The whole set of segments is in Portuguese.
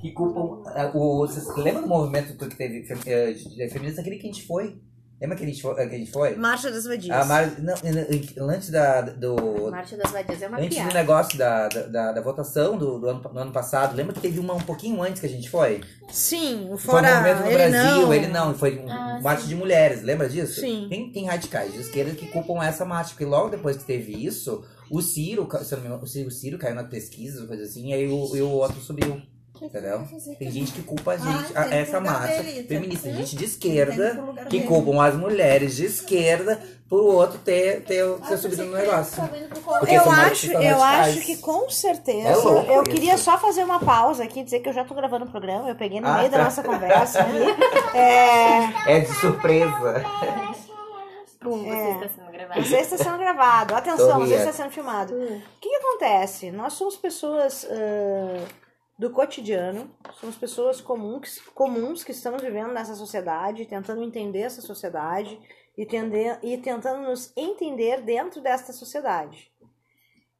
que culpam. o, você lembra do movimento que teve fem- eh, de- feminista aquele que a gente foi? Lembra que a gente foi? Que a gente foi? Marcha das Vadias. A Mar... Não, antes da, do. Marcha das Vadias é uma Antes do piada. negócio da, da, da, da votação do, do, ano, do ano passado, lembra que teve uma um pouquinho antes que a gente foi? Sim, o Foi um fora. movimento no ele Brasil, não. ele não, foi um Ah, marcha sim. de mulheres, lembra disso? Sim. Tem, tem radicais de esquerda que culpam essa marcha, porque logo depois que teve isso, o Ciro, ca- se eu não me engano, o Ciro, o Ciro caiu na pesquisa, coisa assim, e aí o, e o outro subiu. Entendeu? Tem gente que culpa a gente, Ah, a- tem essa marcha dele, feminista, gente de esquerda que culpam as mulheres de esquerda por o outro ter, ter, ter subido no negócio. Eu acho, eu acho que com certeza. É louco eu isso. queria só fazer uma pausa aqui, dizer que eu já tô gravando o programa, eu peguei no Ah, meio da tá. nossa conversa. É, É de surpresa. Pum, você está sendo gravado. Você está sendo gravado. Atenção, você está sendo filmado. O que, que acontece? Nós somos pessoas ah, do cotidiano, somos pessoas comuns, comuns que estamos vivendo nessa sociedade, tentando entender essa sociedade e, tender, e tentando nos entender dentro desta sociedade.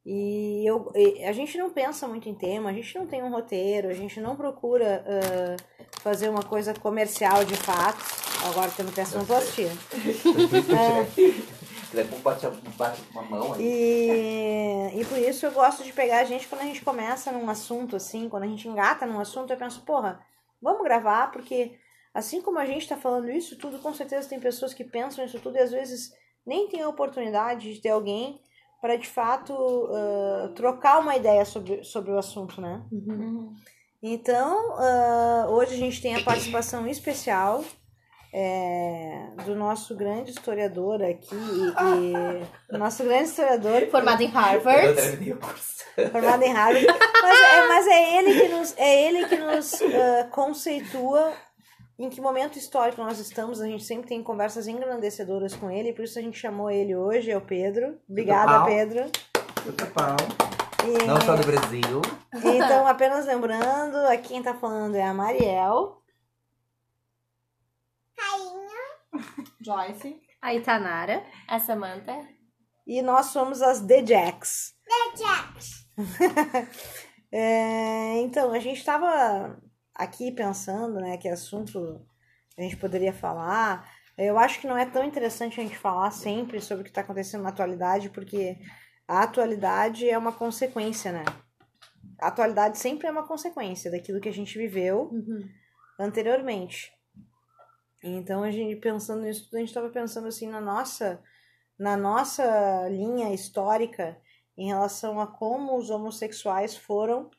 E eu, a gente não pensa muito em tema, a gente não tem um roteiro, a gente não procura ah, fazer uma coisa comercial de fato. Agora tendo peça sonoplastia. Depois bate, a- bate uma mão aí. E, e por isso eu gosto de pegar a gente quando a gente começa num assunto assim, quando a gente engata num assunto, eu penso, porra, vamos gravar, porque assim como a gente tá falando isso tudo, com certeza tem pessoas que pensam isso tudo e às vezes nem tem a oportunidade de ter alguém para de fato ah, trocar uma ideia sobre, sobre o assunto, né? Então, ah, hoje a gente tem a participação especial é, do nosso grande historiador aqui, e, e- nosso grande historiador Formado em Harvard. formado em Harvard, mas é, mas é ele que nos, é ele que nos ah, conceitua em que momento histórico nós estamos. A gente sempre tem conversas engrandecedoras com ele, por isso a gente chamou ele hoje, é o Pedro. Obrigada. Pedro. Tudo pau. E- Não só do Brasil. então, apenas lembrando, aqui quem tá falando é a Mariel. Joyce. A Itanara. A Samantha. E nós somos as The Jacks. The Jacks! então, a gente estava aqui pensando, né, que assunto a gente poderia falar. Eu acho que não é tão interessante a gente falar sempre sobre o que está acontecendo na atualidade, porque a atualidade é uma consequência, né? A atualidade sempre é uma consequência daquilo que a gente viveu anteriormente. Então, a gente pensando nisso, a gente estava pensando assim na nossa na nossa linha histórica em relação a como os homossexuais foram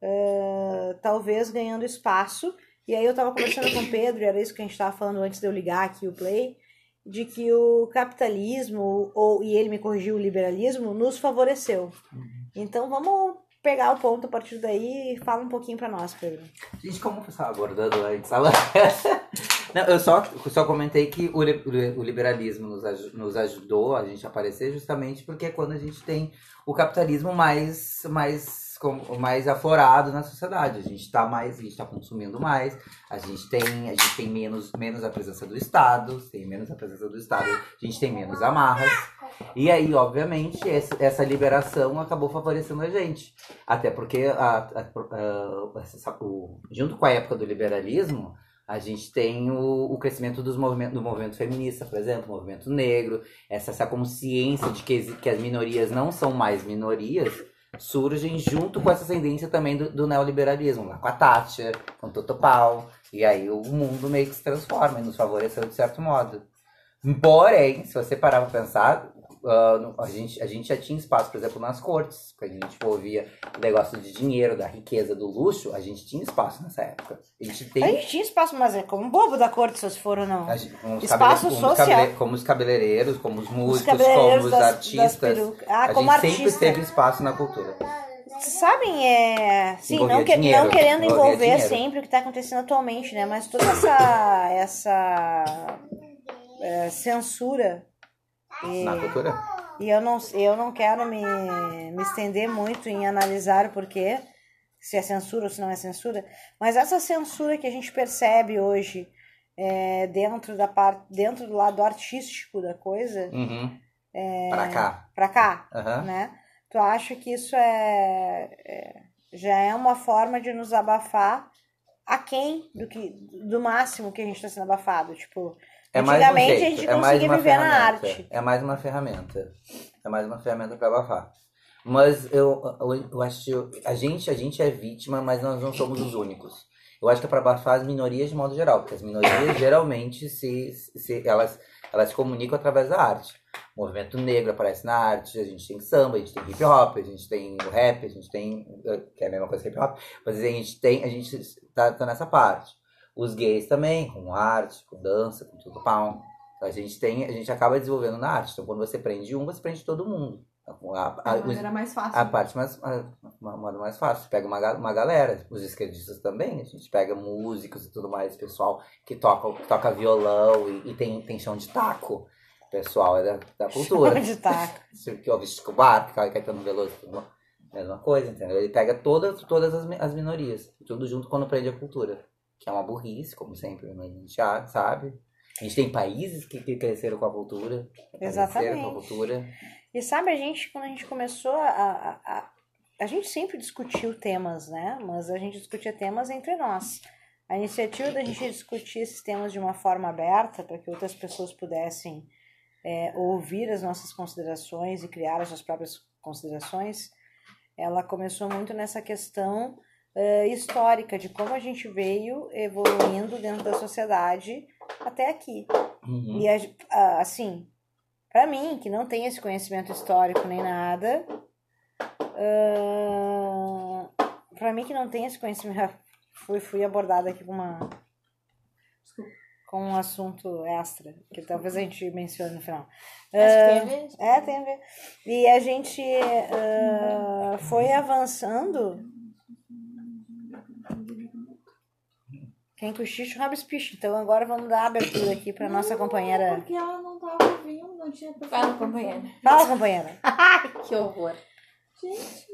eh, talvez ganhando espaço. E aí eu estava conversando com o Pedro, e era isso que a gente estava falando antes de eu ligar aqui o play, de que o capitalismo, ou, e ele me corrigiu, o liberalismo, nos favoreceu. Então vamos pegar o ponto a partir daí e fala um pouquinho para nós, Pedro. Gente, como você estava abordando antes? Ela- Não, eu só, só comentei que o, o liberalismo nos, nos ajudou a gente a aparecer justamente porque é quando a gente tem o capitalismo mais, mais, com- mais aflorado na sociedade. A gente está mais, a gente está consumindo mais, a gente tem, a gente tem menos, menos a presença do Estado, tem menos a presença do Estado, a gente tem menos amarras. E aí, obviamente, essa, liberação acabou favorecendo a gente. Até porque, a, a- a- junto com a época do liberalismo, a gente tem o, o crescimento dos movimentos, do movimento feminista, por exemplo, o movimento negro, essa, essa consciência de que, que as minorias não são mais minorias, surgem junto com essa tendência também do, do neoliberalismo, lá com a Thatcher, com o Totopau, e aí o mundo meio que se transforma e nos favoreceu de certo modo. Porém, se você parar pra pensar, no- a, gente, a gente já tinha espaço, por exemplo, nas cortes, quando a gente ouvia o negócio de dinheiro, da riqueza, do luxo, a gente tinha espaço nessa época. A gente tem. A gente tinha espaço, mas é como bobo da corte, se ou não. gente- os Espaço como os social. cabele- como os cabeleireiros, como os músicos, cabeleireiros como os das- das artistas. perucas. Ah, a gente sempre artista. teve espaço na cultura. Sabem, é. Sim, Envolvia não, que- dinheiro, não querendo envolver dinheiro. sempre o que está acontecendo atualmente, né? Mas toda essa. essa é, censura. E, Na cultura? e eu, não, eu não quero me, me estender muito em analisar o porquê, se é censura ou se não é censura, mas essa censura que a gente percebe hoje é, dentro, da parte, dentro do lado artístico da coisa, Uhum. Pra cá. pra cá, Aham. né? Tu acha que isso é, é, já é uma forma de nos abafar aquém do que do máximo que a gente está sendo abafado. Tipo, É mais um antigamente a jeito, gente é conseguia viver na ferramenta. arte. É mais uma ferramenta. É mais uma ferramenta para abafar. Mas eu, eu, eu acho que a gente, a gente é vítima, mas nós não somos os únicos. Eu acho que é para abafar as minorias de modo geral, porque as minorias geralmente se, se elas, elas se comunicam através da arte. O movimento negro aparece na arte, a gente tem samba, a gente tem hip hop, a gente tem o rap, a gente tem. que é a mesma coisa que hip hop, mas a gente tem. A gente tá, tá nessa parte. Os gays também, com arte, com dança, com tudo pau. A gente tem, a gente acaba desenvolvendo na arte. Então quando você prende um, você prende todo mundo. A, a, A os- maneira mais fácil. a parte mais, a, uma, mais fácil. Você pega uma, uma galera, os esquerdistas também, a gente pega músicos e tudo mais, pessoal que toca, que toca violão e, e tem, tem chão de taco. Pessoal é da, da cultura. Onde tá? Você que ouve Chico Buarque, Caetano Veloso, tudo, mesma coisa, entendeu? Ele pega todas, todas as, as minorias, tudo junto quando prende a cultura. Que é uma burrice, como sempre, mas a gente já sabe. A gente tem países que, que cresceram com a cultura. cresceram com a Exatamente. cultura. E sabe, a gente, quando a gente começou a, a, a. A gente sempre discutiu temas, né? Mas a gente discutia temas entre nós. A iniciativa da gente discutir esses temas de uma forma aberta, para que outras pessoas pudessem é, ouvir as nossas considerações e criar as suas próprias considerações, ela começou muito nessa questão é, histórica de como a gente veio evoluindo dentro da sociedade até aqui. Uhum. E, a- assim, pra mim, que não tem esse conhecimento histórico nem nada, ah, pra mim que não tem esse conhecimento, fui, fui abordada aqui com uma com um assunto extra, que talvez a gente mencione no final. Acho que tem a ver. É, tem a ver. E a gente ah, foi avançando. Quem cochicha, o rabis picha. Então agora vamos dar abertura aqui pra nossa companheira. Porque ela não tava ouvindo, não tinha Fala, companheira. Fala, companheira. Que horror. Gente,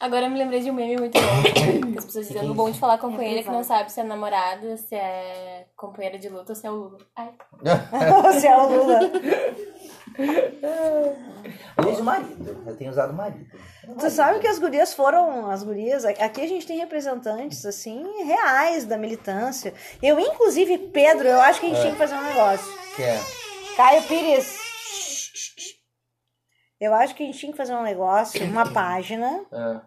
Agora eu me lembrei de um meme muito bom. As pessoas dizendo o bom de falar com a companheira que não sabe se é namorada, se é companheira de luta ou se é o Lula. Ai, Você é o Lula. Eu uso marido, eu tenho usado marido. Tu sabe que as gurias foram. As gurias. Aqui a gente tem representantes, assim, reais da militância. Eu, inclusive, Pedro, eu acho que a gente tinha que fazer um negócio. Que é? Caio Pires. Eu acho que a gente tinha que fazer um negócio, uma página. Ah.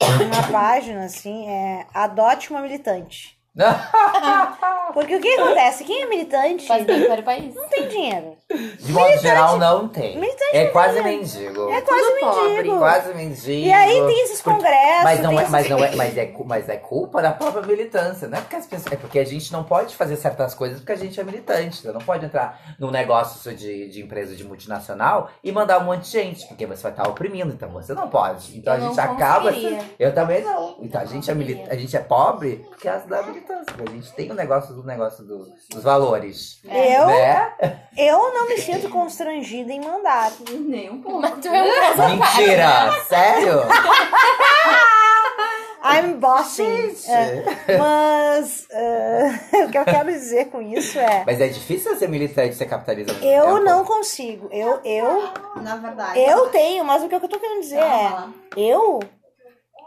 Uma página, assim, é. Adote uma militante. Porque o que acontece? Quem é militante faz bem para o país. não tem dinheiro. De modo geral, não tem. Militante É não quase tem, né? mendigo. É quase Tudo pobre. mendigo. Quase mendigo. E aí tem esses congressos. Mas não, tem é, esses- mas, não é, mas, é, cu- mas é culpa da própria militância. Não é porque, as pessoas, é porque a gente não pode fazer certas coisas porque a gente é militante. Você não pode entrar num negócio de, de empresa de multinacional e mandar um monte de gente, porque você vai estar oprimindo, então você não pode. Então Eu a gente não acaba. conseguiria. Eu também não. Então a gente, é mili- a gente é pobre porque é da militância. A gente tem o negócio do negócio do- dos valores. Eu, Né? eu não me sinto constrangida em mandar. nem um pouco. Mas tu é um. Mentira! Sério? I'm bossing. É, mas é, o que eu quero dizer com isso é. Mas é difícil ser militante e ser capitalista. Eu tempo. não consigo. Eu, eu, Na verdade. eu tenho, mas o que eu tô querendo dizer Calma é. Eu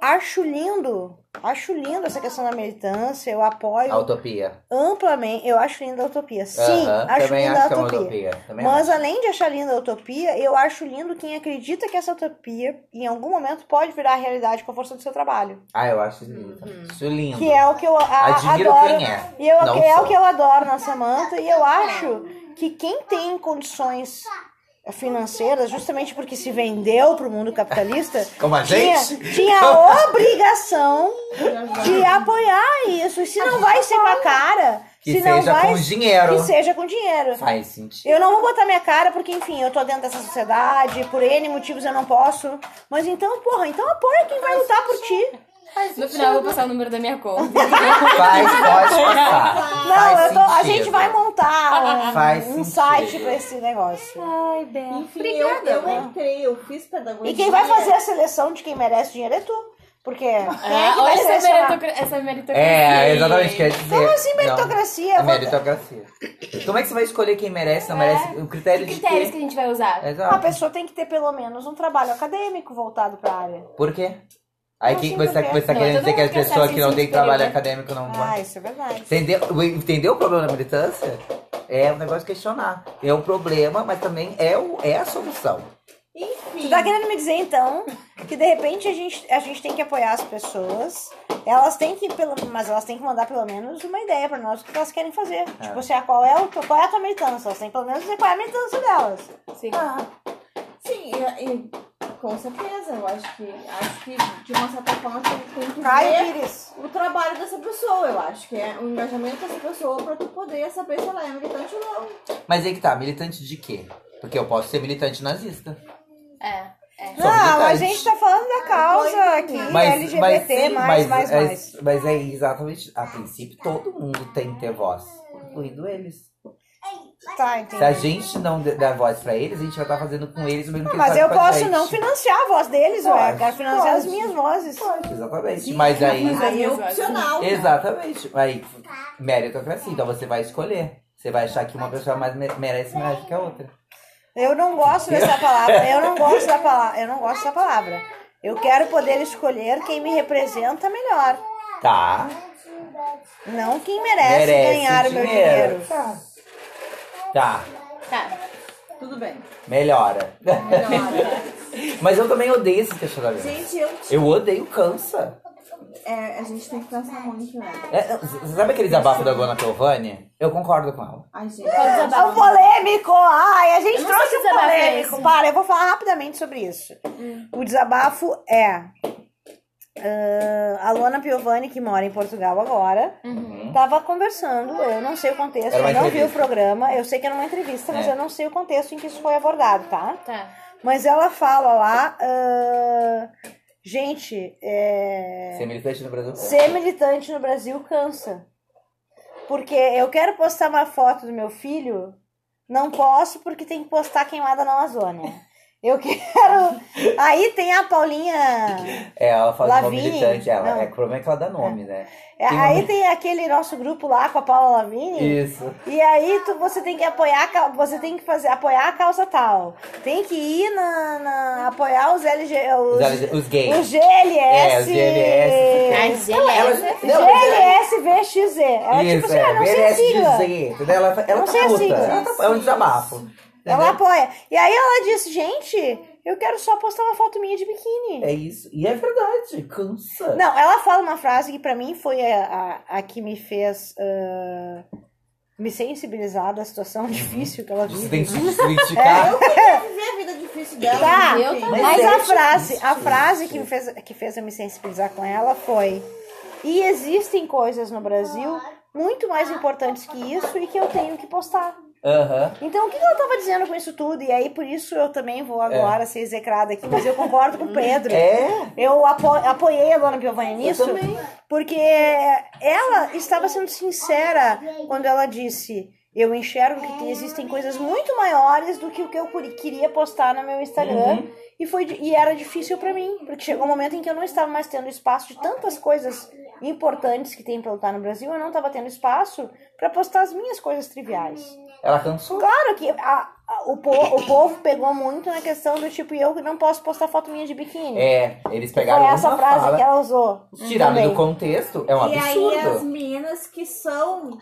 acho lindo. Acho lindo essa questão da militância. Eu apoio A utopia. amplamente. Eu acho linda a utopia. Sim, acho também linda acho a que é uma utopia. utopia. Mas acho. além de achar linda a utopia, eu acho lindo quem acredita que essa utopia, em algum momento, pode virar realidade com a força do seu trabalho. Ah, eu acho lindo. Isso lindo. Que é o que eu a- Admiro adoro. quem é. E eu, Não é sou. o que eu adoro na Samantha. E eu acho que quem tem condições financeiras, justamente porque se vendeu para o mundo capitalista, Como a tinha, gente? tinha a obrigação de apoiar isso. E se não vai ser com a cara, Que se não seja vai, com dinheiro. que seja com dinheiro. Faz sentido. Eu não vou botar minha cara porque, enfim, eu tô dentro dessa sociedade, por N motivos eu não posso. Mas então, porra, então apoia quem vai lutar por ti. No final eu vou passar o número da minha conta. Faz, pode passar. Não, Faz eu tô, a sentido. gente vai montar um, Faz um sentido. site pra esse negócio. Ai, Bel. Enfim, eu, eu entrei, eu fiz pedagogia. E quem vai fazer a seleção de quem merece dinheiro é tu. Porque quem é que vai olha essa, essa meritocracia. É, exatamente. Quer dizer. Como assim Não, meritocracia? É Eu vou- meritocracia. Como é que você vai escolher quem merece, não merece? O critério Que de critérios que quê? a gente vai usar? A Exato. pessoa tem que ter pelo menos um trabalho acadêmico voltado pra área. Por quê? Aí Não, que sim, você, tá- quê? você tá Não, querendo dizer que as pessoas que não têm trabalho acadêmico não. Ah, isso é verdade. Entendeu, entendeu o problema da militância? É um negócio de questionar. É o problema, mas também é, o, é a solução. Enfim. Tu tá querendo me dizer, então, que de repente a gente, a gente tem que apoiar as pessoas. Elas têm que, pelo, mas elas têm que mandar pelo menos uma ideia pra nós do que elas querem fazer. Tipo assim, ah, qual é, o, qual é a tua militância? Elas têm que pelo menos dizer qual é a militância delas. Sim. Ah, sim, e, e com certeza. Eu acho que, acho que de uma certa forma tem, tem que Caio ver Pires. o trabalho dessa pessoa. Eu acho que é o engajamento dessa pessoa pra tu poder saber se ela é militante ou não. Mas aí que tá, militante de quê? Porque eu posso ser militante nazista. É. É. Sou Não, a militante. gente tá falando da causa aqui, LGBT, sim, mais, mas mais, é, mais. Mas é exatamente, a princípio, todo mundo tem que ter voz, incluindo eles. Tá, entendi. Se a gente não der voz pra eles, a gente vai estar fazendo com eles o mesmo que Mas eu posso não financiar a voz deles, ué. Eu Pode, quero financiar as pode. minhas vozes. Pode, exatamente. Mas aí. Mas Aí é opcional. né? Exatamente. Aí, meritocracia. Então você vai escolher. Você vai achar que uma pessoa mais me- merece mais do que a outra. Eu não gosto dessa palavra. Eu não gosto da palavra. Eu não gosto da palavra. Eu quero poder escolher quem me representa melhor. Tá. Não quem merece, merece ganhar o meu dinheiro. Tá. Tá. Tá. Tudo bem. Melhora. Melhor. Mas eu também odeio esses questionamentos. Gente, eu, Eu odeio cansa. é, a gente tem que pensar muito, né? É, você sabe aquele desabafo da Dona Piovani? Eu concordo com ela. Ai, gente. É desabafo? o polêmico! Ai, a gente trouxe um é polêmico. Para, eu vou falar rapidamente sobre isso. O desabafo é. Ah, a Luana Piovani, que mora em Portugal agora, Uhum. tava conversando. Eu não sei o contexto, eu não vi o programa. Eu sei que era uma entrevista, mas É. eu não sei o contexto em que isso foi abordado, tá? Tá. Mas ela fala lá. ah, gente, é. Ser militante no Brasil. Ser militante no Brasil cansa. Porque eu quero postar uma foto do meu filho, não posso porque tem que postar queimada na Amazônia. Eu quero. Aí tem a Paulinha. É, ela uma Lavigne? militante. Ela, Não. é, o problema é que ela dá nome, né? É, Tem uma- Aí tem aquele nosso grupo lá com a Paula Lavigne. Isso. E aí tu, você tem que apoiar, você tem que fazer, apoiar a causa tal. Tem que ir na, na- apoiar os LG, os, Os, LG os gays. os GLS. É, os GLS. A GLS. Ela- ela- GLSVXZ. É Isso, tipo assim, é. ah, não sei a sigla. Entendeu? Ela, ela Não tá sei a puta. sigla. Ela tá- é um desabafo. Ela apoia. E aí ela disse, gente, eu quero só postar uma foto minha de biquíni. É isso. E é verdade. Cansa. Não, ela fala uma frase que pra mim foi a, a, a que me fez ah, me sensibilizar da situação difícil que ela Você vive. tem que se identificar. Eu queria viver a vida difícil dela. Tá, mas é a frase, a frase que me fez, que fez eu me sensibilizar com ela foi: e existem coisas no Brasil muito mais importantes que isso e que eu tenho que postar. Aham. Então, o que ela tava dizendo com isso tudo? E aí, por isso, eu também vou agora ser execrada aqui, mas eu concordo com o Pedro. É. Eu apo apoiei a dona Piovani nisso, porque ela estava sendo sincera quando ela disse: Eu enxergo que tem- existem coisas muito maiores do que o que eu queria postar no meu Instagram. Uhum. E, foi, e era difícil pra mim, porque chegou um momento em que eu não estava mais tendo espaço de tantas coisas importantes que tem pra lutar no Brasil, eu não estava tendo espaço pra postar as minhas coisas triviais. Ela cansou. Claro que a- a- o, po- o povo pegou muito na questão do tipo, eu não posso postar foto minha de biquíni. É, eles pegaram Foi essa frase fala, que ela usou. também. do contexto. É um E aí absurdo. as meninas que são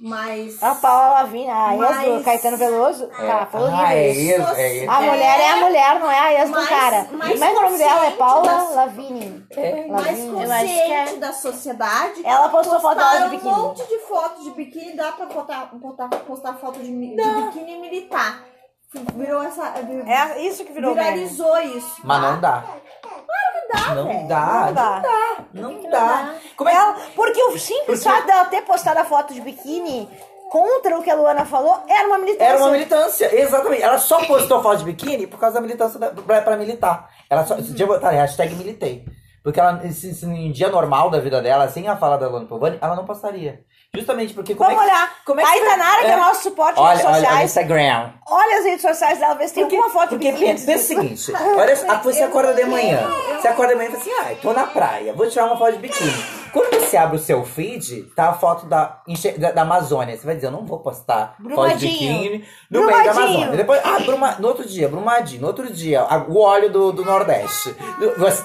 mais. A Paula Lavigne, a ex do Mas- Caetano Veloso. Tá, foi horrível Ah, é é isso. A mulher é a mulher, não é a ex do Mais- cara. mais Mas o nome dela é Paula das- Lavigne. mais eu acho que consciente é. da sociedade. Ela postou foto dela de biquíni. um monte de fotos de biquíni, dá pra botar, botar, postar foto de, de biquíni militar. Virou essa. É isso que virou viralizou isso. Mas tá? não dá. Não velho. dá. Não dá. Não dá. Como é Ela, porque o simples fato dela ter postado a foto de biquíni contra o que a Luana falou era uma militância. Era uma militância, exatamente. Ela só postou foto de biquíni por causa da militância da, pra, pra militar. Ela só. Se eu botar hashtag militei. Porque ela, se, se em dia normal da vida dela, sem a fala da Luana Povani, ela não postaria. Justamente porque. Como Vamos é que, olhar. Como é que Aí, você- Tanara, que é é. o nosso suporte nas Olha, redes olha, olha o sociais. Instagram. Olha as redes sociais dela, vê se tem alguma foto de Porque pensa, o seguinte, olha, ah, você acorda de manhã, você acorda de manhã e fala assim, ai, tô na praia, vou tirar uma foto de biquíni. Quando você abre o seu feed, tá a foto da, da, Amazônia. Você vai dizer, eu não vou postar foto de biquíni no meio da. Amazônia. Depois, ah, Bruma, no outro dia, Brumadinho. No outro dia, o óleo do, do Nordeste.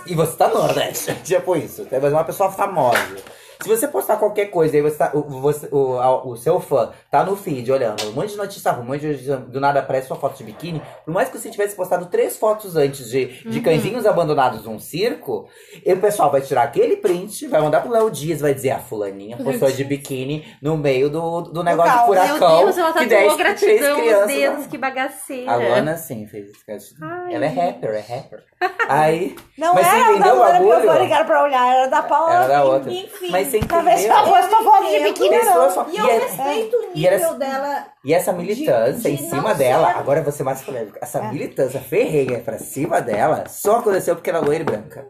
E você tá no Nordeste. Tipo isso. Você é uma pessoa famosa. Se você postar qualquer coisa, aí você tá, o, você- o, a- o seu fã tá no feed olhando um monte de notícia ruim, um monte de do nada aparece sua foto de biquíni. Por mais que você tivesse postado três fotos antes de, de Uhum. cãezinhos abandonados num circo, e o pessoal vai tirar aquele print, vai mandar pro Léo Dias, vai dizer: a fulaninha postou de biquíni no meio do, do negócio de caos. Meu furacão. Deus, ela que dez- tatuou três gratidão crianças- dedos, que bagaceira. A Lana, sim, fez isso. Ai, Ela é rapper, é rapper. Aí. Não Mas você era da entendeu o Luana bagulho? Piovani que era pra olhar, era da Paula. Era da outra. enfim. Mas você Pra entendeu? ela postou foto de biquíni não. E eu E é- respeito o e era- nível dela. E essa militância de em cima dela, ser- agora eu vou ser mais polêmica. Essa É. militância ferrenha pra cima dela só aconteceu porque ela é loira e branca.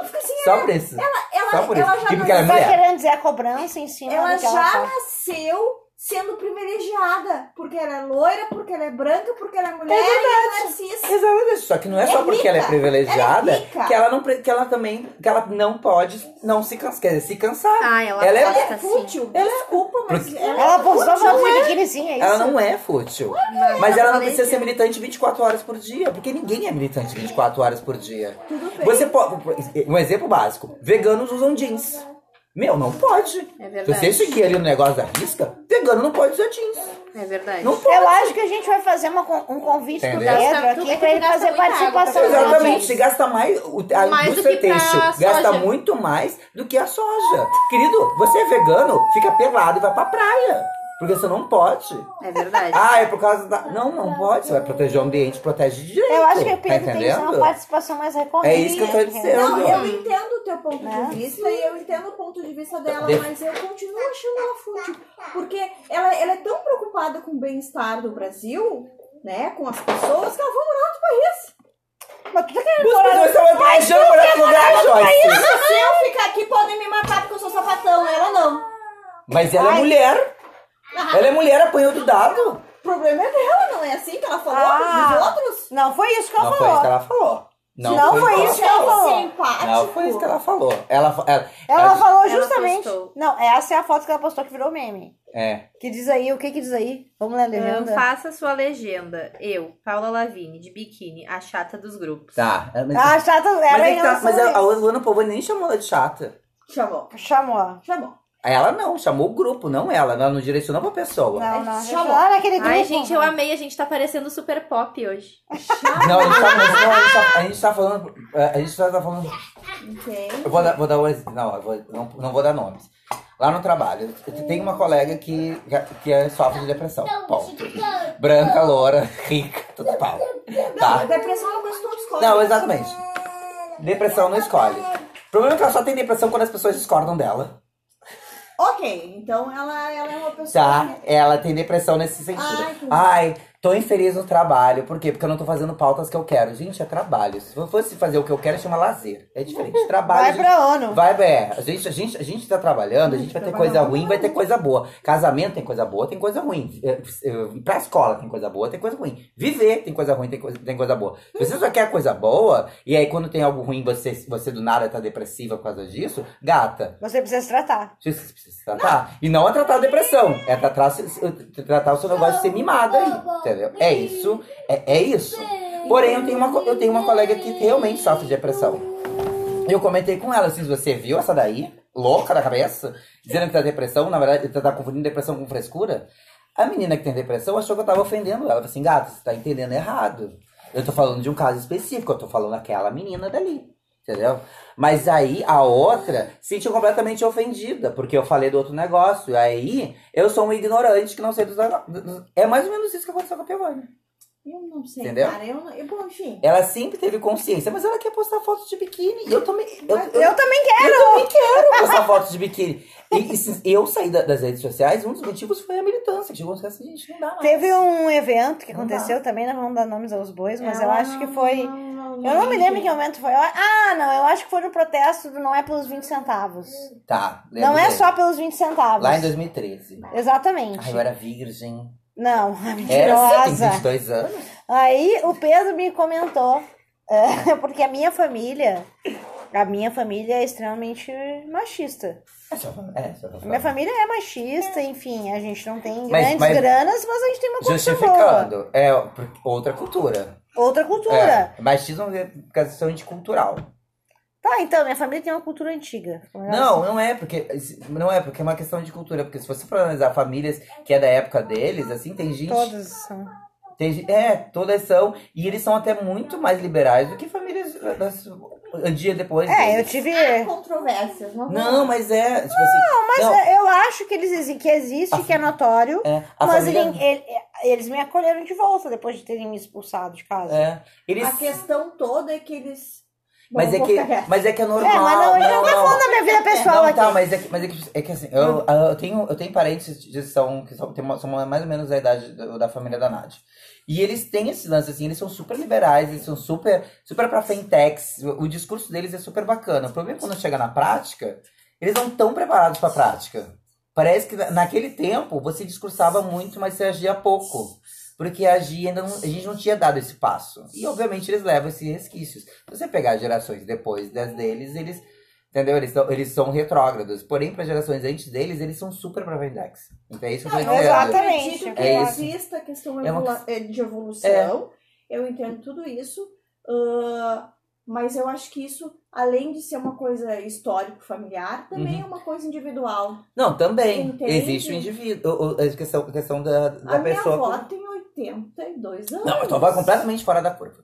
Óbvio que assim, Só por isso. ela, Só por isso. ela já E porque ela é Tá querendo dizer a cobrança em cima ela ela já faz. nasceu sendo privilegiada. Porque ela é loira, porque ela é branca, porque ela é mulher É e ela é cis. Exatamente. Só que não é, É só porque ela é rica. privilegiada Ela é rica. que ela não que ela também que ela não pode não se cansar, quer dizer, se cansar. Ah, ela, Ela é- Ela é gosta, sim. fútil. Desculpa, mas Porque- ela, Ela é fútil. é isso? Ela não é fútil. Mas ela não precisa ser militante 24 horas por dia, porque ninguém é militante 24 horas por dia. Tudo bem. Você pode. Um exemplo básico: veganos usam jeans. Meu, não pode. É Se verdade. você seguir ali no negócio da risca, vegano não pode usar jeans. É verdade. Não pode. Eu acho que a gente vai fazer uma um convite pro Entendeu? Pedro Gasta- aqui é que pra ele fazer água participação. fazer Exatamente, se gasta mais, o- a Mais do indústria que pra têxtil gasta soja. muito mais do que a soja. Querido, você é vegano, fica pelado e vai pra praia. Porque você não pode. É verdade. Ah, é por causa da. Não, não pode. Você vai proteger o ambiente, protege de direito. Eu acho que o tá Pedro tem que ser uma participação mais recorrente. É isso que eu tô dizendo. Não, eu entendo o teu ponto Né? de vista e eu entendo o ponto de vista dela, De- mas eu continuo achando ela fútil. Porque ela, ela é tão preocupada com o bem-estar do Brasil, né? Com as pessoas, que ela vai morar no país. Mas tu tá querendo Os morar pessoas estão planejando morar no Joyce. Se eu ficar aqui, podem me matar porque eu sou sapatão, ela não. Mas ela é Ai. mulher. Ela é mulher, apanhou do dado. O problema é dela, não é assim que ela falou Ah. dos outros? Não foi isso que ela Não foi falou. isso que ela falou. Não foi que isso que ela falou. Simpático. Não foi isso que ela falou. Ela, ela, Ela ela- falou Ela justamente. postou. Não, essa é a foto que ela postou que virou meme. É. Que diz aí, o que que diz aí? Vamos ler a Não legenda. faça sua legenda. Eu, Paula Lavigne, de biquíni, a chata dos grupos. Tá. Mas, Ah, chata mas, era é em que tá, mas a a, a. Luana Povo nem chamou ela de chata. Chamou, Chamou. chamou. Ela não, chamou o grupo, não ela. Ela não direcionou pra pessoa. Não, não. Chamou. Lá naquele grupo. Ai, gente, eu amei. A gente tá parecendo super pop hoje. Não, a gente tá, mas não, a gente tá, a gente tá falando. A gente tá, tá falando. Ok. Eu vou dar, vou dar um exemplo. Não, eu vou, não, não vou dar nomes. Lá no trabalho, tem uma colega que, que é- sofre de depressão. Ponto. Branca, loura, rica, tudo pau. Não, Tá? a depressão é uma coisa que todos escolhem. Não, exatamente. Depressão não escolhe. O problema é que ela só tem depressão quando as pessoas discordam dela. Então ela, ela é uma pessoa Tá? que... Ela tem depressão nesse sentido. Ah, entendi. Ai, tô infeliz no trabalho. Por quê? Porque eu não tô fazendo pautas que eu quero. Gente, é trabalho. Se eu fosse fazer o que eu quero, chama lazer. É diferente. Trabalho. Vai gente- pra ONU. Vai, é. A gente, a, gente, a gente tá trabalhando, a gente vai ter coisa ruim, vai ter coisa boa. Casamento tem coisa boa, tem coisa ruim. É, é, Pra escola tem coisa boa, tem coisa ruim. Viver tem coisa ruim, tem coisa, tem coisa boa. Se você só quer coisa boa, e aí quando tem algo ruim, você, você do nada tá depressiva por causa disso, gata. Você precisa se tratar. Você precisa se tratar. E não é tratar a depressão, é tratar, tratar o seu negócio de ser mimada aí. Entendeu? É isso. É, é isso. Porém, eu tenho, uma, eu tenho uma colega que realmente sofre de depressão. Eu comentei com ela, assim, você viu essa daí? Louca da cabeça? Dizendo que tá depressão, na verdade, tá, tá confundindo depressão com frescura? A menina que tem depressão achou que eu tava ofendendo ela. Falou assim, gata, você tá entendendo errado. Eu tô falando de um caso específico, eu tô falando daquela menina dali. Entendeu? Mas aí a outra se sentiu completamente ofendida, porque eu falei do outro negócio. Aí eu sou um ignorante que não sei dos negócios. É mais ou menos isso que aconteceu com a Piovani. Eu não sei, Entendeu? cara. Eu, eu, bom, enfim. Ela sempre teve consciência, mas ela quer postar fotos de biquíni. Eu também. Eu, eu, Eu também quero. eu também quero postar fotos de biquíni. E, e eu saí da- das redes sociais, um dos motivos foi a militância. Que chegou a assim, gente, não dá mais. Teve um evento que Não aconteceu também, não vamos dar nomes aos bois, mas eu Ela acho que foi. Não- Eu não me lembro em que momento foi. Ah, não, eu acho que foi no protesto do Não é pelos 20 centavos. Tá. Não é dele. só pelos 20 centavos. Lá em 2013. Exatamente. Ai, eu era virgem. Não, Era assim, tem mentirosa. 22 anos. Aí o Pedro me comentou, é, porque a minha família A minha família é extremamente machista. É só, é só A minha família é machista, enfim, a gente não tem Mas- grandes mas- granas, mas a gente tem uma boa. Justificando, é por- outra cultura. Outra cultura. É, machismo é questão de cultural. Tá, então, minha família tem uma cultura antiga. Não, não é porque não é porque é uma questão de cultura, porque se você for analisar famílias que é da época deles, assim, tem gente, Todas são. tem é, todas são e eles são até muito mais liberais do que famílias das, dia depois. É, eu tive. Há controvérsias, não Não, mas é, tipo assim, não, Mas não, eu acho que eles dizem que existe, que é notório. é, a mas família, ele- ele- eles me acolheram de volta depois de terem me expulsado de casa. é, eles A questão toda é que eles. mas Bom, é que quieta. mas é que é normal. É, mas não, a gente não tá falando da minha vida pessoal Não, aqui. tá, mas é que, mas é que, é que assim, eu, eu, tenho, eu tenho parentes que são, que são, tem uma- são mais ou menos da idade da, da família da Nádia. E eles têm esse lance, assim, eles são super liberais, eles são super, super pra fintechs, o, discurso deles é super bacana. O problema é quando chega na prática, eles não estão preparados pra prática. Parece que na- naquele tempo você discursava muito, mas você agia pouco. Porque agir ainda não, a gente não tinha dado esse passo. E obviamente eles levam esses resquícios. Se você pegar gerações depois das deles, eles Entendeu? Eles são, eles são retrógrados. Porém, para gerações antes deles, eles são super pra Vendex. Então é isso que eu dizendo. exatamente. acredito que É isso. exista a questão É uma- eh, de evolução. Eu entendo tudo isso. ah, mas eu acho que isso, além de ser uma coisa histórico-familiar, também Uhum. é uma coisa individual. Não, também. Entende? Existe o indivíduo. A questão, a questão da, da a minha pessoa. avó tem 82 anos. Não, a tua avó é completamente fora da curva.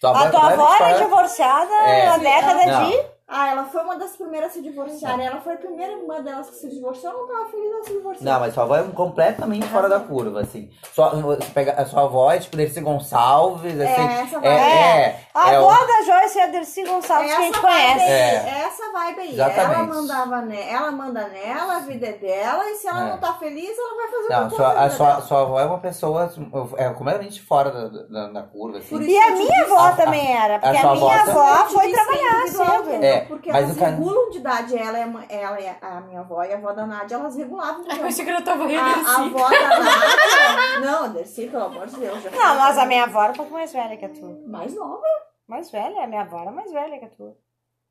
Tua A é tua avó era fora- divorciada É. na década Não. de. Ah, ela foi uma das primeiras a se divorciar. Ela foi a primeira irmã delas que se divorciou. Ela não tava feliz, ela se divorciou. Não, mas sua avó é completamente fora da curva, assim. Sua, você pega, a sua avó é tipo Dercy Gonçalves, assim. É, essa É, vibe. é, A é avó o- da Joyce é a Dercy Gonçalves, que a gente Essa vibe conhece. aí, É. essa vibe aí. Exatamente. Ela mandava ne ela manda nela, a vida é dela, e se ela É. não tá feliz, ela vai fazer Não, sua, coisa. a sua, sua avó é uma pessoa é, completamente fora da, da, da curva, assim. E a minha avó A- a- também era, porque a a, minha avó avó foi é trabalhar cedo. entendeu? É, Porque mas elas o cara- regulam de idade. Ela, a mãe- ela e a, a minha avó e a avó da Nádia, elas regulavam. Eu entendeu? achei que eu tava A, a rindo avó da Nádia. Não, a Dercy, pelo amor de Deus. Não, mas a minha avó era um pouco mais velha que a tua. Mais nova. Mais velha, a minha avó era mais velha que a tua.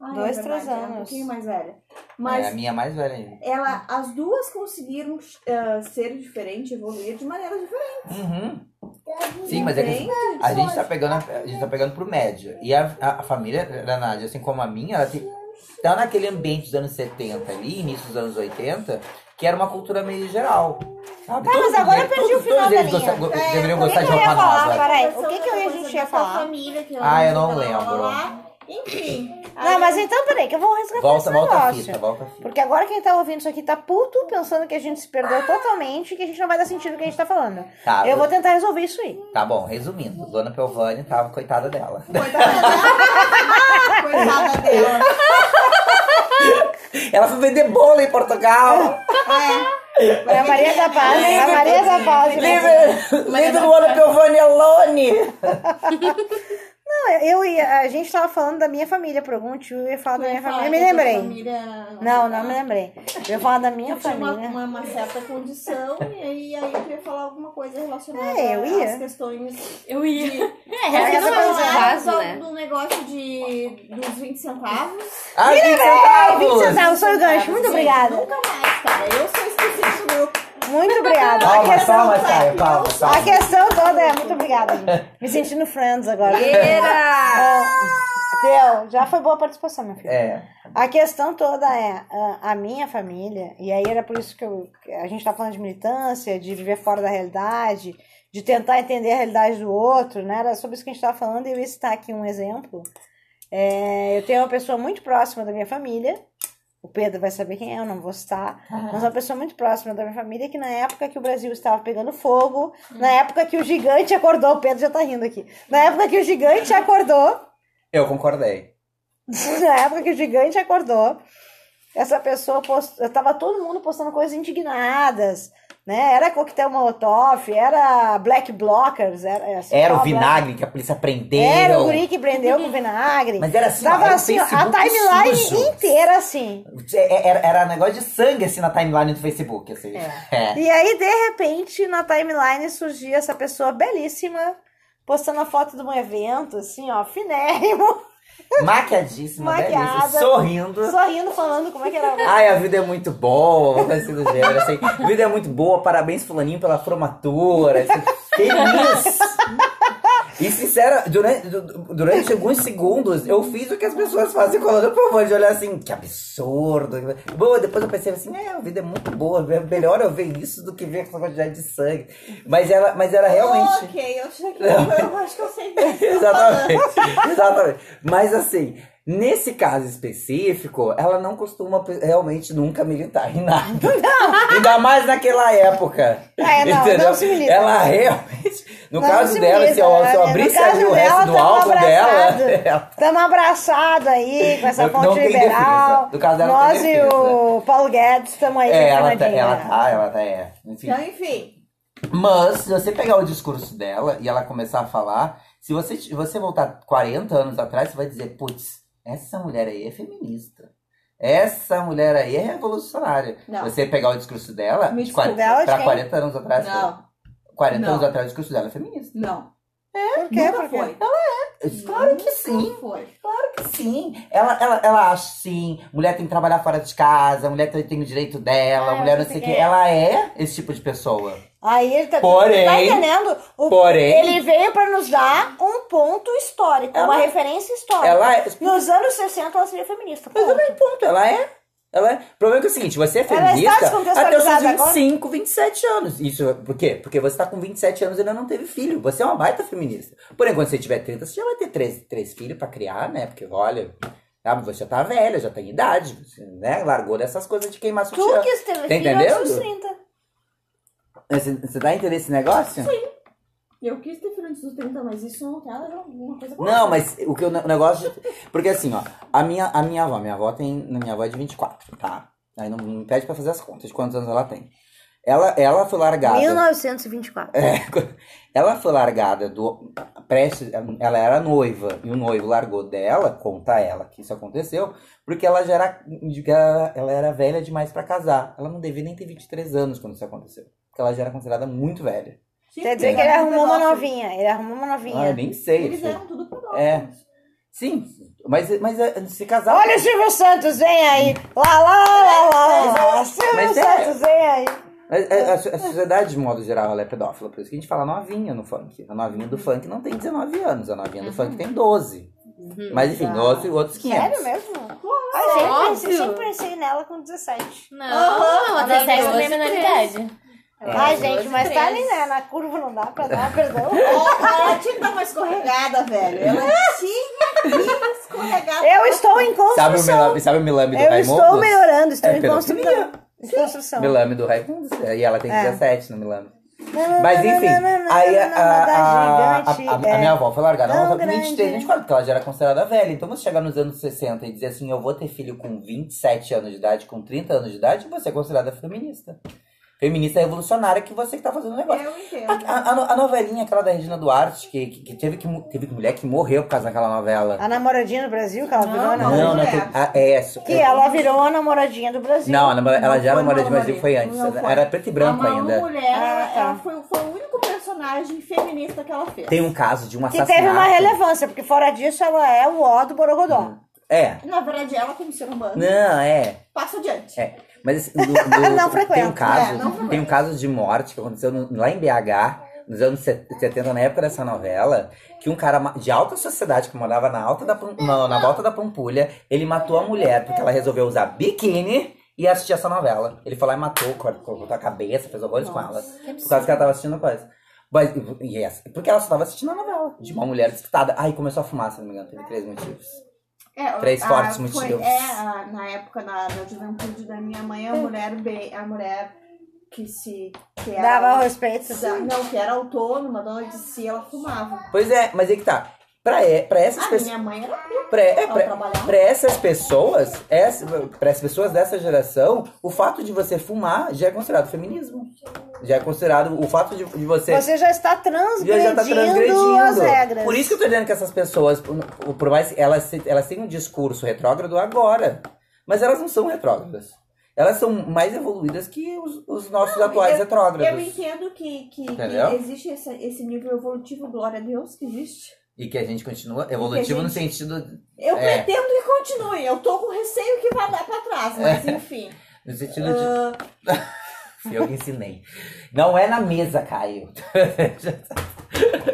Ah, Dois, é três verdade, é Um anos. pouquinho mais velha. É, Mas a minha mais velha ainda. ela, as duas conseguiram eh, ser diferentes, evoluir de maneiras diferentes. Uhum. Sim, mas é que a gente tá pegando, a, gente tá pegando pro média. E a, a, a família da Nádia, assim como a minha, ela tem, tá naquele ambiente dos anos 70 ali, início dos anos 80, que era uma cultura meio geral. Sabe? Tá, Todo mas agora eu perdi todos- o final todos da linha. gostam- go- É, deveriam o gostar que de eu ia roupa falar? nova. Peraí, o que que eu e a gente ia falar? Família, que Ah, eu não lembro. lá, Enfim. Não, mas então, peraí, que eu vou resgatar Volta, esse volta a negócio. fita, volta a fita. Porque agora quem tá ouvindo isso aqui tá puto, pensando que a gente se perdeu totalmente e que a gente não vai dar sentido no que a gente tá falando. Tá, Eu vou tentar resolver isso aí. tá bom, resumindo, Dona Piovani tava coitada dela. Coitada dela. Coitada dela. Ela foi vender bolo em Portugal. É a Maria da Paz, é a Maria da Paz. Leave, leave the Dona Piovani alone. Não, eu ia, a gente tava falando da minha família, por algum motivo eu ia falar da minha família. Eu me lembrei. Não, não me lembrei. Eu ia falar da minha Eu tinha uma, família. certa condição e aí, aí eu queria falar alguma coisa relacionada É, eu ia. às questões Eu ia. É, essa essa coisa é do, né? do negócio de, dos 20 centavos. Ah, 20 Ai, 20 centavos. foi o gancho. Muito obrigada. Nunca mais, cara. Eu sou esquecida do grupo. Muito obrigada. A Palmas, questão, palmas, Caio, palmas, a palmas. questão toda é muito obrigada. gente. Me sentindo friends agora. Era! Ah, Deu, já foi boa a participação, meu filho. É. A questão toda é ah, a minha família, e aí era por isso que eu- a gente tá falando de militância, de viver fora da realidade, de tentar entender a realidade do outro, né? Era sobre isso que a gente tava falando, e eu ia citar aqui um exemplo. É, eu tenho uma pessoa muito próxima da minha família, o Pedro vai saber quem é, eu não vou citar, mas uma pessoa muito próxima da minha família que na época que o Brasil estava pegando fogo, na época que o gigante acordou, o Pedro já tá rindo aqui, na época que o gigante acordou, Eu concordei. na época que o gigante acordou, essa pessoa post... tava todo mundo postando coisas indignadas, né? Era coquetel molotov, era black blockers, era assim, Era o vinagre que a polícia prendeu. Era o guri que prendeu com vinagre. Mas era assim, Tava era assim, a timeline sujo. inteira assim. É, Era, era negócio de sangue assim na timeline do Facebook, assim. É. E aí, de repente, na timeline surgia essa pessoa belíssima, postando a foto de um evento, assim, ó, finérrimo. Maquiadíssima, Maquiada. sorrindo. Sorrindo, falando como é que era. Ai, a vida é muito boa, uma coisa assim do gênero, assim. A vida é muito boa, parabéns fulaninho pela formatura. Assim. Que isso? E sincera, durante, du- durante alguns segundos eu fiz o que as pessoas fazem quando por favor de olhar assim, que absurdo. Bom, depois eu pensei assim, é, a vida é muito boa, é melhor eu ver isso do que ver essa quantidade de sangue. Mas era, mas era realmente. Ok, eu, que- eu acho que eu sei. tá. Exatamente, exatamente. Mas assim, nesse caso específico, ela não costuma realmente nunca militar em nada. Ainda mais naquela época. É, não, entendeu? não se milita. Ela realmente, no Não caso se dela, se eu, milita, se eu né? No abrisse ali o dela, resto do tamo álbum abraçado. dela. Estamos abraçados aí com essa Não- fonte não tem liberal. defesa. No caso dela, Nós tem e o Paulo Guedes estamos aí É, ela tá, firmadinho, ela tá, ela tá, é. Enfim. Então, enfim. Mas, se você pegar o discurso dela e ela começar a falar, se você, você voltar 40 anos atrás, você vai dizer, putz, essa mulher aí é feminista. Essa mulher aí é revolucionária. Não. Você pegar o discurso dela, Me de 40, dela de pra quem? 40 anos atrás, Não, 40 Não. anos atrás o discurso dela é feminista. não. Por quê? Nunca Por quê? foi. Claro que sim. Foi. Claro que sim. Ela, ela, ela acha sim, mulher tem que trabalhar fora de casa, mulher tem, o direito dela, Ah, mulher não sei o que é. Ela é esse tipo de pessoa. Aí ele tá, Porém- tá entendendo? O- porém- ele veio pra nos dar um ponto histórico, Ela- uma referência histórica. Ela é. Nos anos 60 ela seria feminista. Mas ponto. também, ponto, ela é. Ela é. O problema é que é o seguinte, você é está feminista até os seus agora? 25, 27 anos. Isso, por quê? Porque você tá com 27 anos e ainda não teve filho. Você é uma baita feminista. Porém, quando você tiver 30, você já vai ter três, três filhos pra criar, né? Porque, olha, sabe, você já tá velha, já tem idade, né? Largou dessas coisas de queimar Tu sutiã. que teve Tá filho antes dos entendendo? 30. Você, você dá interesse nesse negócio? Eu quis ter filho antes dos 30, mas isso não a ver com alguma coisa Não, mas o que o ne- negócio. de- Porque assim, ó, a minha, a minha avó, minha avó tem. Minha avó é de 24, tá? Aí não me pede pra fazer as contas de quantos anos ela tem. Ela, ela foi largada. 1924. É, ela foi largada do. Prestes, ela era noiva e o noivo largou dela, conta ela que isso aconteceu, porque ela já era. Ela, ela era velha demais pra casar. Ela não devia nem ter 23 anos quando isso aconteceu. Porque ela já era considerada muito velha. Quer dizer que ele arrumou uma pedófilos. novinha. Ele arrumou uma Ah, eu novinha. nem sei. Eles eram tudo pedófilos. É. Sim, mas, mas eh, se casar. Olha o Silvio Santos, vem aí. Lá, lá, lá, lá, lá. Silvio Mas é. Santos, vem aí. Mas, é, A, a sociedade, de modo geral, ela é pedófila. Por isso que a gente fala novinha no funk. A novinha do funk não tem 19 anos. A novinha do funk tem 12. Mas enfim, outros, outros 500. Sério mesmo? Óbvio. pensei, sempre pensei nela com 17. Não, tem 17 doze é mentalidade. Ai, gente, 12, mas tá 13. ali, né? Na curva não dá pra dar perdão. Ela tinha que dar uma escorregada, velho. Ela tinha que escorregada. Eu estou em Sabe o, construção. Milame, sabe o Milame do Eu Raimundo? estou melhorando, estou É em construção. Em construção. Milame do Raimundo. E ela tem É. 17 no Milame. Mas enfim, aí a, a, a, a, é. minha avó foi largada, ela Tão foi com 23, grande. 24, porque ela já era considerada velha. Então você chegar nos anos 60 e dizer assim, eu vou ter filho com 27 anos de idade, com 30 anos de idade, você é considerada feminista. Feminista revolucionária que você que tá fazendo o negócio. Eu entendo. A, a, a no- a novelinha, aquela da Regina Duarte, que, que, que teve, que teve mulher que morreu por causa daquela novela. A namoradinha do Brasil, que ela virou a Não, Não, namoradinha. não, teve- ah, é essa. Que ela virou a namoradinha do Brasil. Não, ela Não já era de Malu Brasil, foi antes. Não foi. Era preto e branco ainda. Mulher, ela, Ah, tá. ela foi, foi o único personagem feminista que ela fez. Tem um caso de um Que assassinato. teve uma relevância, porque fora disso ela é o ó do Borogodó. É. Na verdade, ela, como ser humano, Não, é. passa adiante. É. Mas do- do- Não tem frequento. um caso, É, não tem um caso de morte que aconteceu no- lá em BH, nos anos set- 70, na época dessa novela, que um cara de alta sociedade que morava na alta da na, na volta da Pampulha, ele matou a mulher porque ela resolveu usar biquíni e assistir essa novela. Ele foi lá e matou, cor- cortou a cabeça, fez horrores com ela. Por causa que ela tava assistindo coisa. Mas, essa- porque ela só tava assistindo a novela. De uma mulher desquitada. Ai, começou a fumar, se não me engano. Teve três motivos. É, Três a- fortes foi- motivos. É, a- na época na, na juventude da minha mãe, a mulher bem, a mulher que se que era, Dava o respeito. da- não, que era autônoma, dona de si, ela fumava. Pois é, mas aí que tá. Pra, e- pra essas A pessoas. minha mãe era Pra, é, pra, pra essas pessoas, essa, pra essas pessoas dessa geração, o fato de você fumar já é considerado feminismo. Já é considerado o fato de, de você. Você já está já, transgredindo, já tá transgredindo. as regras. Por isso que eu tô dizendo que essas pessoas, por por mais que elas, elas têm um discurso retrógrado agora, mas elas não são retrógradas. Elas são mais evoluídas que os, os nossos atuais eu- retrógrados. Eu entendo que, que, que existe esse, esse nível evolutivo, glória a Deus que existe. E que a gente continua evolutivo no gente- sentido. Eu É. pretendo que continue. Eu tô com receio que vai dar pra trás, mas enfim. No sentido de. Fui eu que ensinei. Não é na mesa, Caio.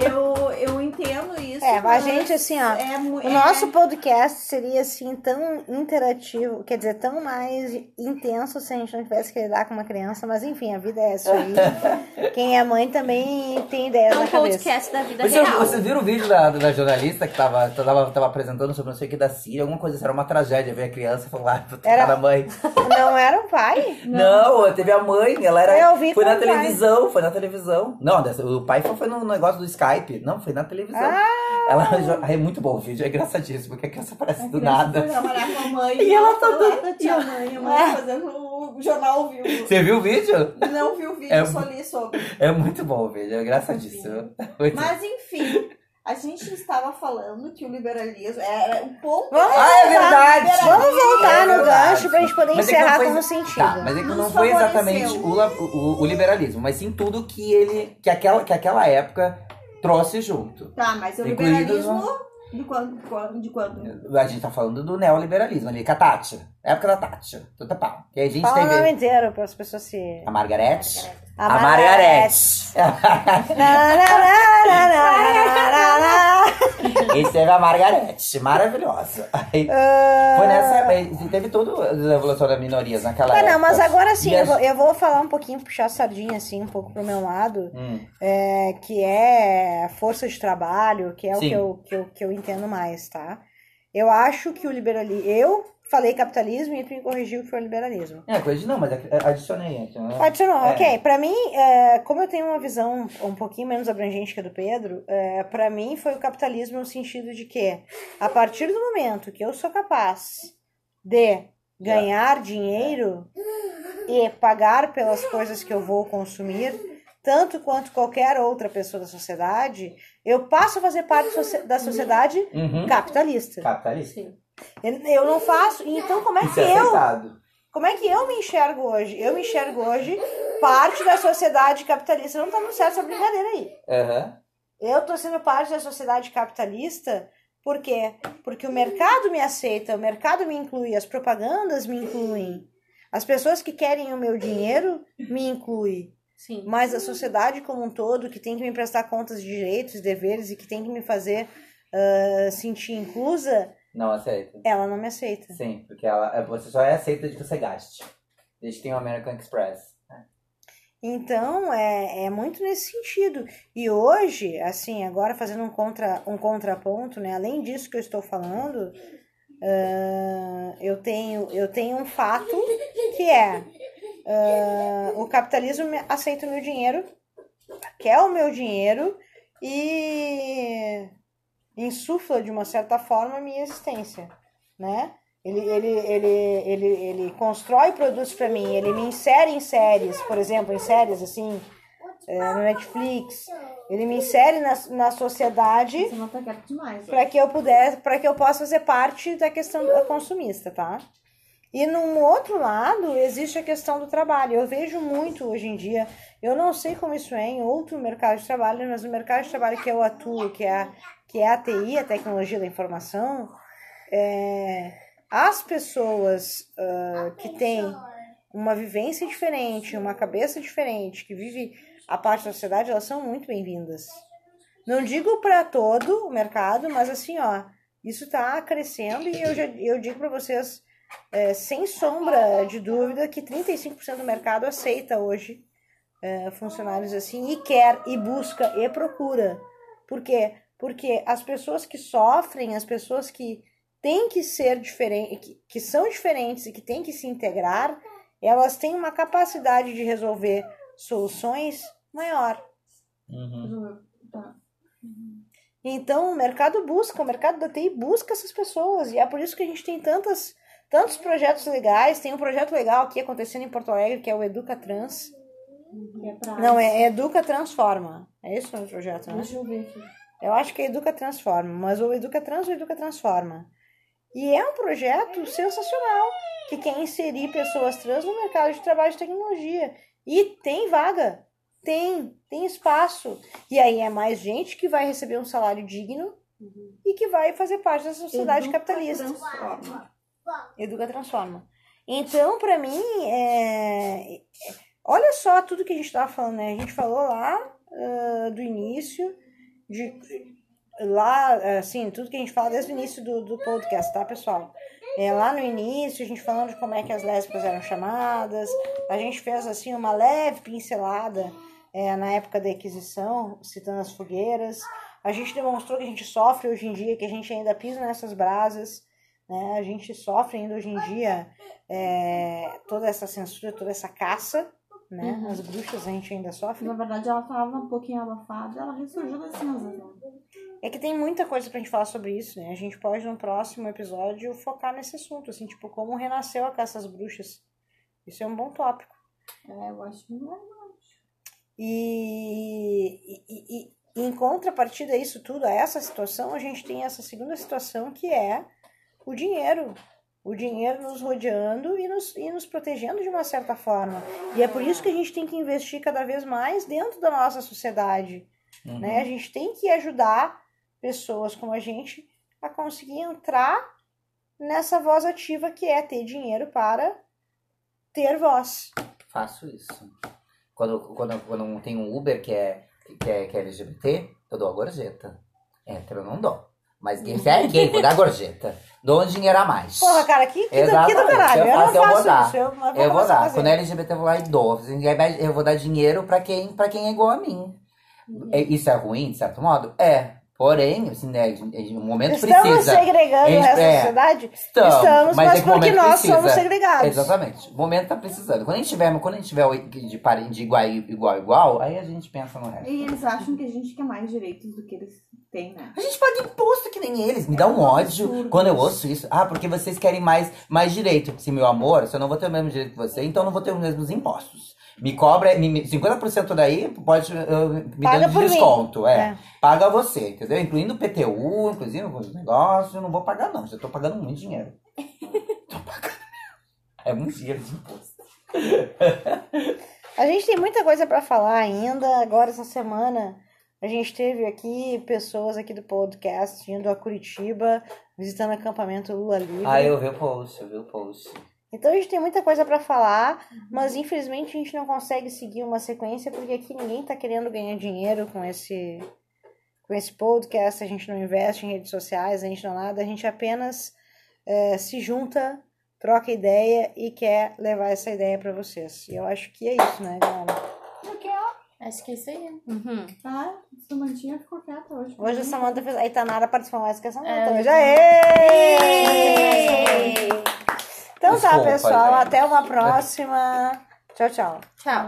Eu, eu entendo isso. É, a mas gente, assim, ó, É, O é- nosso podcast seria assim tão interativo, quer dizer, tão mais intenso se a gente não tivesse que lidar com uma criança, mas enfim, a vida é isso aí. Quem é mãe também tem ideias É um na cabeça. podcast da vida Vocês, real. vocês viram o vídeo da, da jornalista que tava, tava, tava apresentando sobre não sei o que da Síria, alguma coisa assim, era uma tragédia, ver a criança falar pro Era- cara mãe. Não era o pai? Não, teve a mãe, ela era. Eu vi foi na com o pai. televisão, foi na televisão. Não, o pai foi, foi no negócio do Skype. Não, foi na televisão. Ah! Ela é muito bom o vídeo, é engraçadíssimo, porque a criança aparece A do criança nada. trabalhar com a mãe E ela tá dando- "Ah, tia mãe, a mãe fazendo o jornal ao vivo. Você viu o vídeo? Não vi o vídeo, É só li sobre. É muito bom o vídeo, é engraçadíssimo. Muito- Mas enfim, a gente estava falando que o liberalismo era um ponto. Vamos Ah, é verdade! Vamos voltar É no verdade. gancho pra gente poder Mas é encerrar com foi- um sentido. Tá, mas é que Nos não foi exatamente o, o, o liberalismo, mas sim tudo que ele. que aquela, que aquela época trouxe junto. Tá, mas o Incluído liberalismo de quando? de quando- De quando? A gente tá falando do neoliberalismo ali, com a Tati. Época da Tati. Tudo pau. E a gente Fala o nome teve inteiro para as pessoas se. a Margarete. A A Margarete. E teve a Margarete, maravilhosa. Aí, Ah, foi nessa. e Teve tudo a revolução das minorias naquela Tá, época. não, mas agora sim, eu eu vou falar um pouquinho, puxar a sardinha assim, um pouco pro meu lado, Hum, é, que é força de trabalho, que é o Sim. que eu, que, eu, que eu entendo mais, tá? Eu acho que o liberalismo. Eu falei capitalismo e tu me corrigiu que foi liberalismo. É, coisa de não, mas adicionei aqui. Né? Adicionou, É. ok. Pra mim, é, como eu tenho uma visão um pouquinho menos abrangente que a do Pedro, é, para mim foi o capitalismo no sentido de que, a partir do momento que eu sou capaz de ganhar dinheiro e pagar pelas coisas que eu vou consumir, tanto quanto qualquer outra pessoa da sociedade, eu passo a fazer parte da sociedade Uhum. capitalista. Capitalista. Eu eu não faço. Então, como é Isso que é eu aceitado. como é que eu me enxergo hoje? Eu me enxergo hoje parte da sociedade capitalista. Não tá no certo essa brincadeira aí. Aham. Eu tô sendo parte da sociedade capitalista por quê? Porque o mercado me aceita, o mercado me inclui, as propagandas me incluem. As pessoas que querem o meu dinheiro me incluem. Sim. Mas a sociedade como um todo, que tem que me prestar contas de direitos e deveres e que tem que me fazer ah, sentir inclusa, Não aceita. ela não me aceita. Sim, porque ela, você só é aceita de que você gaste. Desde que tem o American Express. Então, é, é muito nesse sentido. E hoje, assim, agora fazendo um, contra, um contraponto, né? Além disso que eu estou falando, ah, eu, tenho, eu tenho um fato que é ah, o capitalismo aceita o meu dinheiro, quer o meu dinheiro e insufla de uma certa forma a minha existência, né? Ele, ele, ele, ele, ele constrói produtos para mim, ele me insere em séries, por exemplo, em séries assim, é, no Netflix. Ele me insere na, na sociedade tá para que eu puder, para que eu possa fazer parte da questão da consumista, tá? E num outro lado, existe a questão do trabalho. Eu vejo muito hoje em dia, eu não sei como isso é em outro mercado de trabalho, mas no mercado de trabalho que eu atuo, que é que é a TI, a tecnologia da informação, é, as pessoas ah, que têm uma vivência diferente, uma cabeça diferente, que vive a parte da sociedade, elas são muito bem-vindas. Não digo para todo o mercado, mas assim, ó, isso está crescendo e eu, já, eu digo para vocês, é, sem sombra de dúvida, que 35% do mercado aceita hoje é, funcionários assim e quer, e busca, e procura. Por quê? Porque as pessoas que sofrem, as pessoas que têm que ser diferentes, que, que são diferentes e que têm que se integrar, elas têm uma capacidade de resolver soluções maior. Uhum. Tá. Então o mercado busca, o mercado da TI busca essas pessoas. E é por isso que a gente tem tantas, tantos projetos legais. Tem um projeto legal aqui acontecendo em Porto Alegre, que é o Educa Trans. Que é pra- Não, é Educa Transforma. É esse o nome do projeto, né? Deixa eu ver aqui. Eu acho que é Educa Transforma, mas o Educa Trans ou Educa Transforma. E é um projeto sensacional que quer inserir pessoas trans no mercado de trabalho de tecnologia. E tem vaga. Tem, tem espaço. E aí é mais gente que vai receber um salário digno, e que vai fazer parte da sociedade Educa, capitalista. transforma. Educa transforma. Então, pra mim, é... é- olha só tudo que a gente estava falando, né? A gente falou lá ah, do início, de lá, assim, tudo que a gente fala desde o início do, do podcast, tá, pessoal? É, lá no início, a gente falando de como é que as lésbicas eram chamadas, a gente fez, assim, uma leve pincelada é, na época da Inquisição, citando as fogueiras. A gente demonstrou que a gente sofre hoje em dia, que a gente ainda pisa nessas brasas, né? A gente sofre ainda hoje em dia é, toda essa censura, toda essa caça, né? As bruxas a gente ainda sofre. Na verdade, ela tava um pouquinho abafada, ela ressurgiu das cinzas. né? É que tem muita coisa pra gente falar sobre isso, né? A gente pode, no próximo episódio, focar nesse assunto, assim, tipo, como renasceu a caça às bruxas. Isso é um bom tópico. É, eu acho que não é. E, e, e- e em contrapartida a isso tudo, a essa situação, a gente tem essa segunda situação que é o dinheiro. O dinheiro nos rodeando e nos, e nos protegendo de uma certa forma. E é por isso que a gente tem que investir cada vez mais dentro da nossa sociedade. Uhum. Né? A gente tem que ajudar pessoas como a gente a conseguir entrar nessa voz ativa que é ter dinheiro para ter voz. Faço isso. Quando, quando, quando tem um Uber que é, que é, que é LGBT, eu dou a gorjeta. Hétero eu não dou. Mas gay, se é gay, vou dar gorjeta. Dou um dinheiro a mais. Porra, cara, que, que, do, que do Exatamente, caralho. eu Eu, faço, eu vou dar. isso. Eu, Eu vou dar. fazer. Quando é LGBT, eu vou lá e dou. Eu vou dar dinheiro pra quem, pra quem é igual a mim. É- Isso é ruim, de certo modo? É. Porém, assim, né, um momento Estamos precisa. segregando Gente, o resto da é. sociedade? Estamos, Estamos, mas, mas é porque nós precisa. somos segregados. Exatamente. O momento tá precisando. Quando a gente tiver, quando a gente tiver de, de igual, igual, igual, aí a gente pensa no resto. E eles acham que a gente quer mais direitos do que eles têm, né? A gente paga imposto que nem eles. Me dá um ódio quando eu ouço isso. Ah, porque vocês querem mais, mais direito. Se meu amor, se eu não vou ter o mesmo direito que você, então eu não vou ter os mesmos impostos. Me cobra me- me- 50% daí, pode uh, me Paga dando desconto. É. É. Paga você, entendeu? Incluindo o PTU, inclusive os negócios, eu não vou pagar, não. Já tô pagando muito dinheiro. tô pagando. É muito dinheiro de imposto. A gente tem muita coisa pra falar ainda. Agora, essa semana, a gente teve aqui pessoas aqui do podcast indo a Curitiba, visitando o acampamento Lula Livre. Ah, eu vi o post, eu vi o post. Então a gente tem muita coisa pra falar, mas infelizmente a gente não consegue seguir uma sequência porque aqui ninguém tá querendo ganhar dinheiro com esse com esse podcast, a gente não investe em redes sociais, a gente não nada, a gente apenas eh, se junta, troca ideia e quer levar essa ideia pra vocês. E eu acho que é isso, né, galera? Acho que é isso aí. Uhum. Ah, Samantinha ficou quieta hoje. Hoje a Samanta fez. Aí Tanara participou mais que a Samanta. É, hoje. Aê! Então tá, pessoal. gente. Até uma próxima. Tchau, tchau. Tchau.